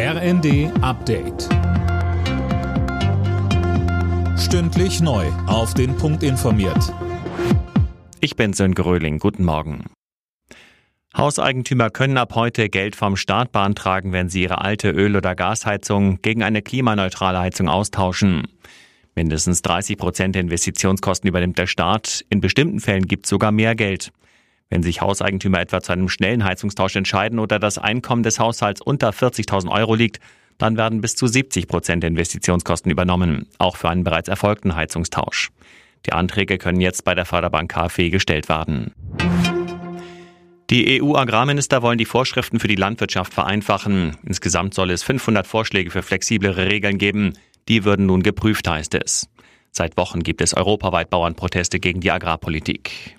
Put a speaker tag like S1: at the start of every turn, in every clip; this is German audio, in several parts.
S1: RND Update. Stündlich neu. Auf den Punkt informiert.
S2: Ich bin Sönke Röhling. Guten Morgen. Hauseigentümer können ab heute Geld vom Staat beantragen, wenn sie ihre alte Öl- oder Gasheizung gegen eine klimaneutrale Heizung austauschen. Mindestens 30 Prozent der Investitionskosten übernimmt der Staat. In bestimmten Fällen gibt es sogar mehr Geld. Wenn sich Hauseigentümer etwa zu einem schnellen Heizungstausch entscheiden oder das Einkommen des Haushalts unter 40.000 Euro liegt, dann werden bis zu 70 Prozent der Investitionskosten übernommen, auch für einen bereits erfolgten Heizungstausch. Die Anträge können jetzt bei der Förderbank KfW gestellt werden. Die EU-Agrarminister wollen die Vorschriften für die Landwirtschaft vereinfachen. Insgesamt soll es 500 Vorschläge für flexiblere Regeln geben. Die würden nun geprüft, heißt es. Seit Wochen gibt es europaweit Bauernproteste gegen die Agrarpolitik.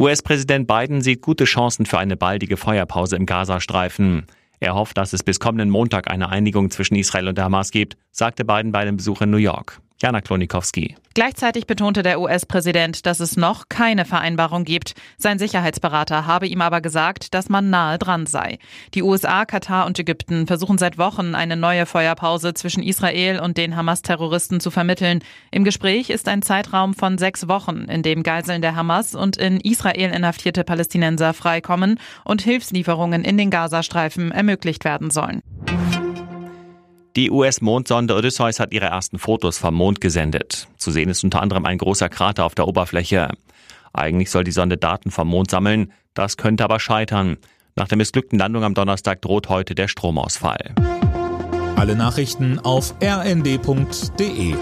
S2: US-Präsident Biden sieht gute Chancen für eine baldige Feuerpause im Gazastreifen. Er hofft, dass es bis kommenden Montag eine Einigung zwischen Israel und Hamas gibt, sagte Biden bei dem Besuch in New York. Jana Klonikowski.
S3: Gleichzeitig betonte der US-Präsident, dass es noch keine Vereinbarung gibt. Sein Sicherheitsberater habe ihm aber gesagt, dass man nahe dran sei. Die USA, Katar und Ägypten versuchen seit Wochen eine neue Feuerpause zwischen Israel und den Hamas-Terroristen zu vermitteln. Im Gespräch ist ein Zeitraum von sechs Wochen, in dem Geiseln der Hamas und in Israel inhaftierte Palästinenser freikommen und Hilfslieferungen in den Gazastreifen ermöglicht werden sollen.
S2: Die US-Mondsonde Odysseus hat ihre ersten Fotos vom Mond gesendet. Zu sehen ist unter anderem ein großer Krater auf der Oberfläche. Eigentlich soll die Sonde Daten vom Mond sammeln, das könnte aber scheitern. Nach der missglückten Landung am Donnerstag droht heute der Stromausfall.
S1: Alle Nachrichten auf rnd.de